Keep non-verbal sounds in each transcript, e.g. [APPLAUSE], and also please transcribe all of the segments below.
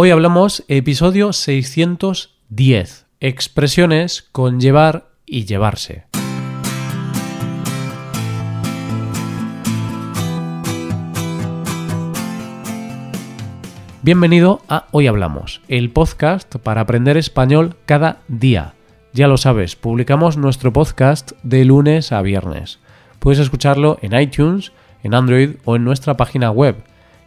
Hoy hablamos episodio 610, expresiones con llevar y llevarse. Bienvenido a Hoy Hablamos, el podcast para aprender español cada día. Ya lo sabes, publicamos nuestro podcast de lunes a viernes. Puedes escucharlo en iTunes, en Android o en nuestra página web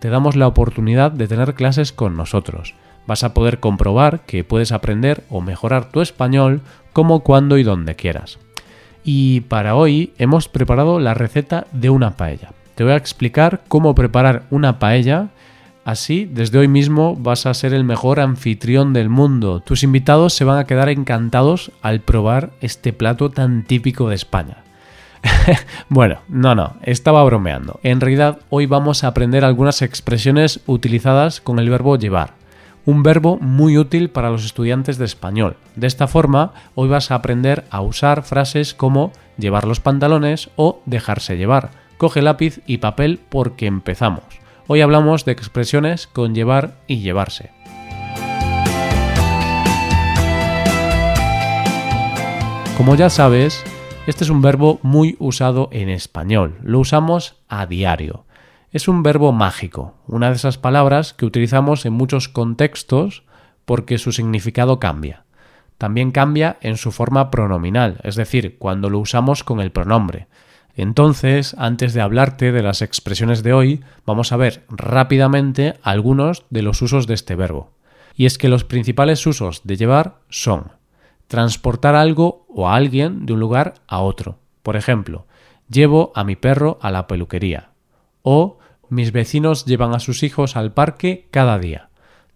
te damos la oportunidad de tener clases con nosotros. Vas a poder comprobar que puedes aprender o mejorar tu español como cuando y donde quieras. Y para hoy hemos preparado la receta de una paella. Te voy a explicar cómo preparar una paella. Así, desde hoy mismo vas a ser el mejor anfitrión del mundo. Tus invitados se van a quedar encantados al probar este plato tan típico de España. [LAUGHS] bueno, no, no, estaba bromeando. En realidad, hoy vamos a aprender algunas expresiones utilizadas con el verbo llevar. Un verbo muy útil para los estudiantes de español. De esta forma, hoy vas a aprender a usar frases como llevar los pantalones o dejarse llevar. Coge lápiz y papel porque empezamos. Hoy hablamos de expresiones con llevar y llevarse. Como ya sabes, este es un verbo muy usado en español, lo usamos a diario. Es un verbo mágico, una de esas palabras que utilizamos en muchos contextos porque su significado cambia. También cambia en su forma pronominal, es decir, cuando lo usamos con el pronombre. Entonces, antes de hablarte de las expresiones de hoy, vamos a ver rápidamente algunos de los usos de este verbo. Y es que los principales usos de llevar son transportar algo o a alguien de un lugar a otro. Por ejemplo, llevo a mi perro a la peluquería. O mis vecinos llevan a sus hijos al parque cada día.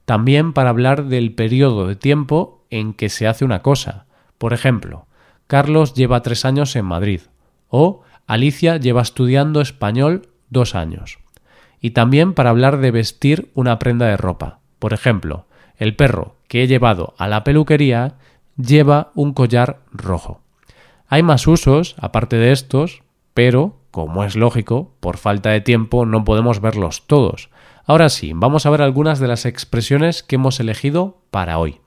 También para hablar del periodo de tiempo en que se hace una cosa. Por ejemplo, Carlos lleva tres años en Madrid. O Alicia lleva estudiando español dos años. Y también para hablar de vestir una prenda de ropa. Por ejemplo, el perro que he llevado a la peluquería lleva un collar rojo. Hay más usos, aparte de estos, pero, como es lógico, por falta de tiempo no podemos verlos todos. Ahora sí, vamos a ver algunas de las expresiones que hemos elegido para hoy.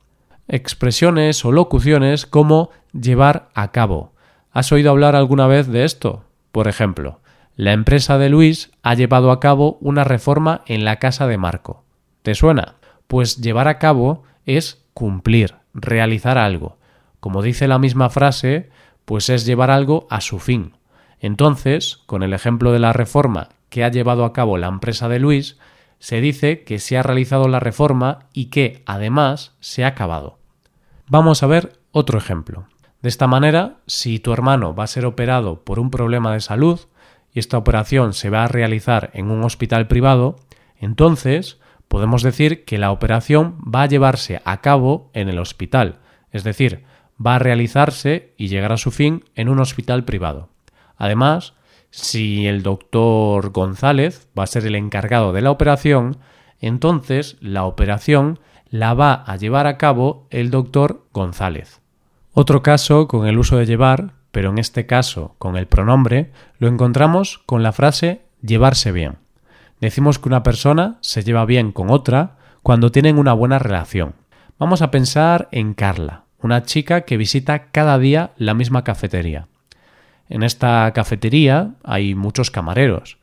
Expresiones o locuciones como llevar a cabo. ¿Has oído hablar alguna vez de esto? Por ejemplo, la empresa de Luis ha llevado a cabo una reforma en la casa de Marco. ¿Te suena? Pues llevar a cabo es cumplir, realizar algo. Como dice la misma frase, pues es llevar algo a su fin. Entonces, con el ejemplo de la reforma que ha llevado a cabo la empresa de Luis, se dice que se ha realizado la reforma y que, además, se ha acabado. Vamos a ver otro ejemplo. De esta manera, si tu hermano va a ser operado por un problema de salud y esta operación se va a realizar en un hospital privado, entonces podemos decir que la operación va a llevarse a cabo en el hospital, es decir, va a realizarse y llegar a su fin en un hospital privado. Además, si el doctor González va a ser el encargado de la operación, entonces la operación la va a llevar a cabo el doctor González. Otro caso con el uso de llevar, pero en este caso con el pronombre, lo encontramos con la frase llevarse bien. Decimos que una persona se lleva bien con otra cuando tienen una buena relación. Vamos a pensar en Carla, una chica que visita cada día la misma cafetería. En esta cafetería hay muchos camareros,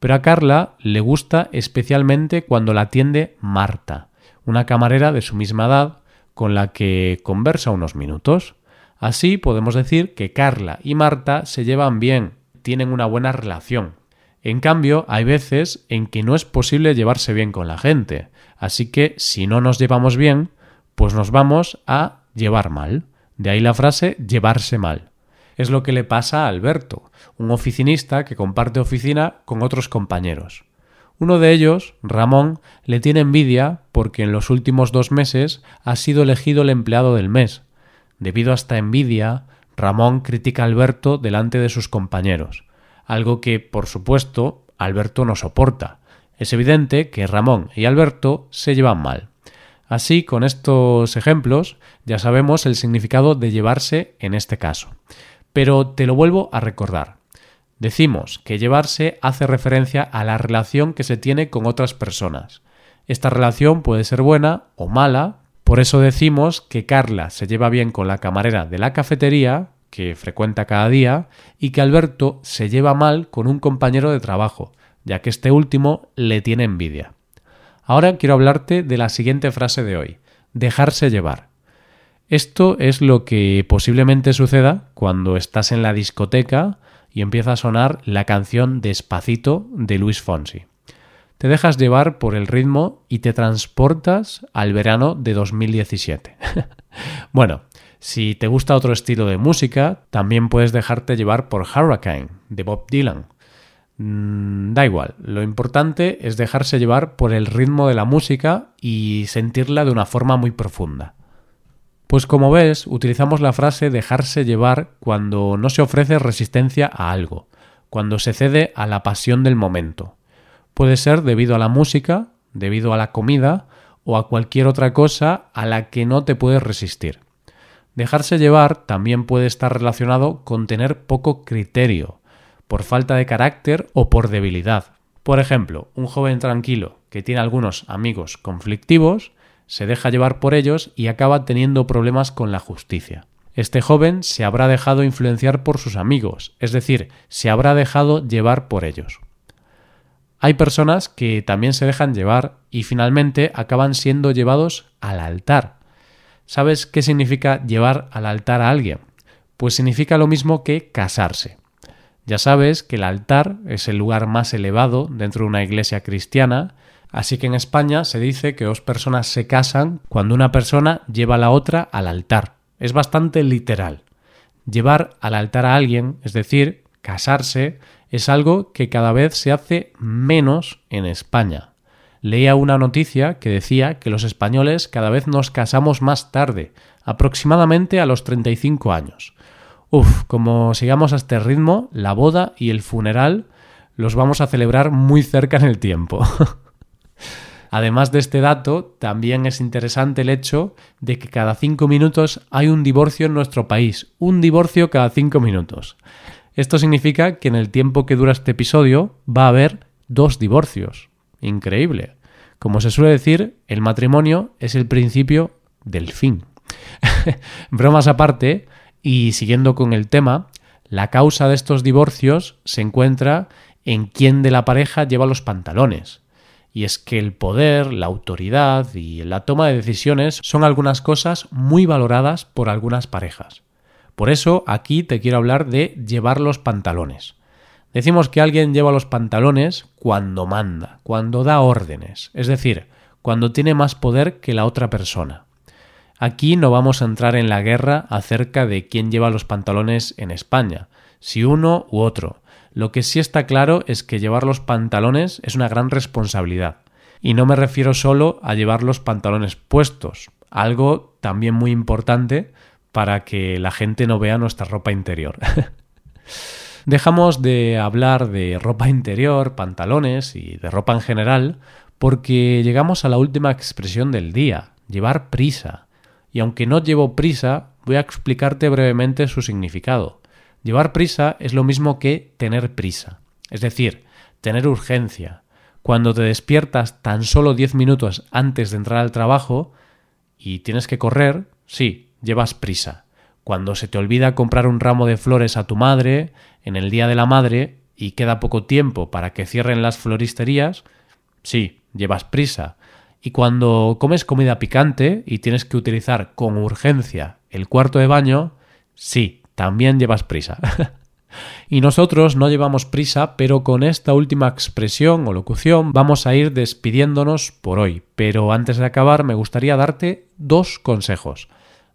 pero a Carla le gusta especialmente cuando la atiende Marta, una camarera de su misma edad con la que conversa unos minutos. Así podemos decir que Carla y Marta se llevan bien, tienen una buena relación. En cambio, hay veces en que no es posible llevarse bien con la gente, así que si no nos llevamos bien, pues nos vamos a llevar mal. De ahí la frase llevarse mal. Es lo que le pasa a Alberto, un oficinista que comparte oficina con otros compañeros. Uno de ellos, Ramón, le tiene envidia porque en los últimos dos meses ha sido elegido el empleado del mes. Debido a esta envidia, Ramón critica a Alberto delante de sus compañeros, algo que, por supuesto, Alberto no soporta. Es evidente que Ramón y Alberto se llevan mal. Así, con estos ejemplos, ya sabemos el significado de llevarse en este caso. Pero te lo vuelvo a recordar. Decimos que llevarse hace referencia a la relación que se tiene con otras personas. Esta relación puede ser buena o mala, por eso decimos que Carla se lleva bien con la camarera de la cafetería, que frecuenta cada día, y que Alberto se lleva mal con un compañero de trabajo, ya que este último le tiene envidia. Ahora quiero hablarte de la siguiente frase de hoy, dejarse llevar. Esto es lo que posiblemente suceda cuando estás en la discoteca y empieza a sonar la canción Despacito de Luis Fonsi. Te dejas llevar por el ritmo y te transportas al verano de 2017. [LAUGHS] bueno, si te gusta otro estilo de música, también puedes dejarte llevar por Hurricane de Bob Dylan. Mm, da igual, lo importante es dejarse llevar por el ritmo de la música y sentirla de una forma muy profunda. Pues como ves, utilizamos la frase dejarse llevar cuando no se ofrece resistencia a algo, cuando se cede a la pasión del momento. Puede ser debido a la música, debido a la comida o a cualquier otra cosa a la que no te puedes resistir. Dejarse llevar también puede estar relacionado con tener poco criterio, por falta de carácter o por debilidad. Por ejemplo, un joven tranquilo que tiene algunos amigos conflictivos se deja llevar por ellos y acaba teniendo problemas con la justicia. Este joven se habrá dejado influenciar por sus amigos, es decir, se habrá dejado llevar por ellos. Hay personas que también se dejan llevar y finalmente acaban siendo llevados al altar. ¿Sabes qué significa llevar al altar a alguien? Pues significa lo mismo que casarse. Ya sabes que el altar es el lugar más elevado dentro de una iglesia cristiana Así que en España se dice que dos personas se casan cuando una persona lleva a la otra al altar. Es bastante literal. Llevar al altar a alguien, es decir, casarse, es algo que cada vez se hace menos en España. Leía una noticia que decía que los españoles cada vez nos casamos más tarde, aproximadamente a los 35 años. Uf, como sigamos a este ritmo, la boda y el funeral los vamos a celebrar muy cerca en el tiempo. [LAUGHS] Además de este dato, también es interesante el hecho de que cada cinco minutos hay un divorcio en nuestro país. Un divorcio cada cinco minutos. Esto significa que en el tiempo que dura este episodio va a haber dos divorcios. Increíble. Como se suele decir, el matrimonio es el principio del fin. [LAUGHS] Bromas aparte, y siguiendo con el tema, la causa de estos divorcios se encuentra en quién de la pareja lleva los pantalones. Y es que el poder, la autoridad y la toma de decisiones son algunas cosas muy valoradas por algunas parejas. Por eso aquí te quiero hablar de llevar los pantalones. Decimos que alguien lleva los pantalones cuando manda, cuando da órdenes, es decir, cuando tiene más poder que la otra persona. Aquí no vamos a entrar en la guerra acerca de quién lleva los pantalones en España, si uno u otro, lo que sí está claro es que llevar los pantalones es una gran responsabilidad. Y no me refiero solo a llevar los pantalones puestos, algo también muy importante para que la gente no vea nuestra ropa interior. [LAUGHS] Dejamos de hablar de ropa interior, pantalones y de ropa en general porque llegamos a la última expresión del día, llevar prisa. Y aunque no llevo prisa, voy a explicarte brevemente su significado. Llevar prisa es lo mismo que tener prisa, es decir, tener urgencia. Cuando te despiertas tan solo 10 minutos antes de entrar al trabajo y tienes que correr, sí, llevas prisa. Cuando se te olvida comprar un ramo de flores a tu madre en el Día de la Madre y queda poco tiempo para que cierren las floristerías, sí, llevas prisa. Y cuando comes comida picante y tienes que utilizar con urgencia el cuarto de baño, sí, también llevas prisa. [LAUGHS] y nosotros no llevamos prisa, pero con esta última expresión o locución vamos a ir despidiéndonos por hoy. Pero antes de acabar me gustaría darte dos consejos.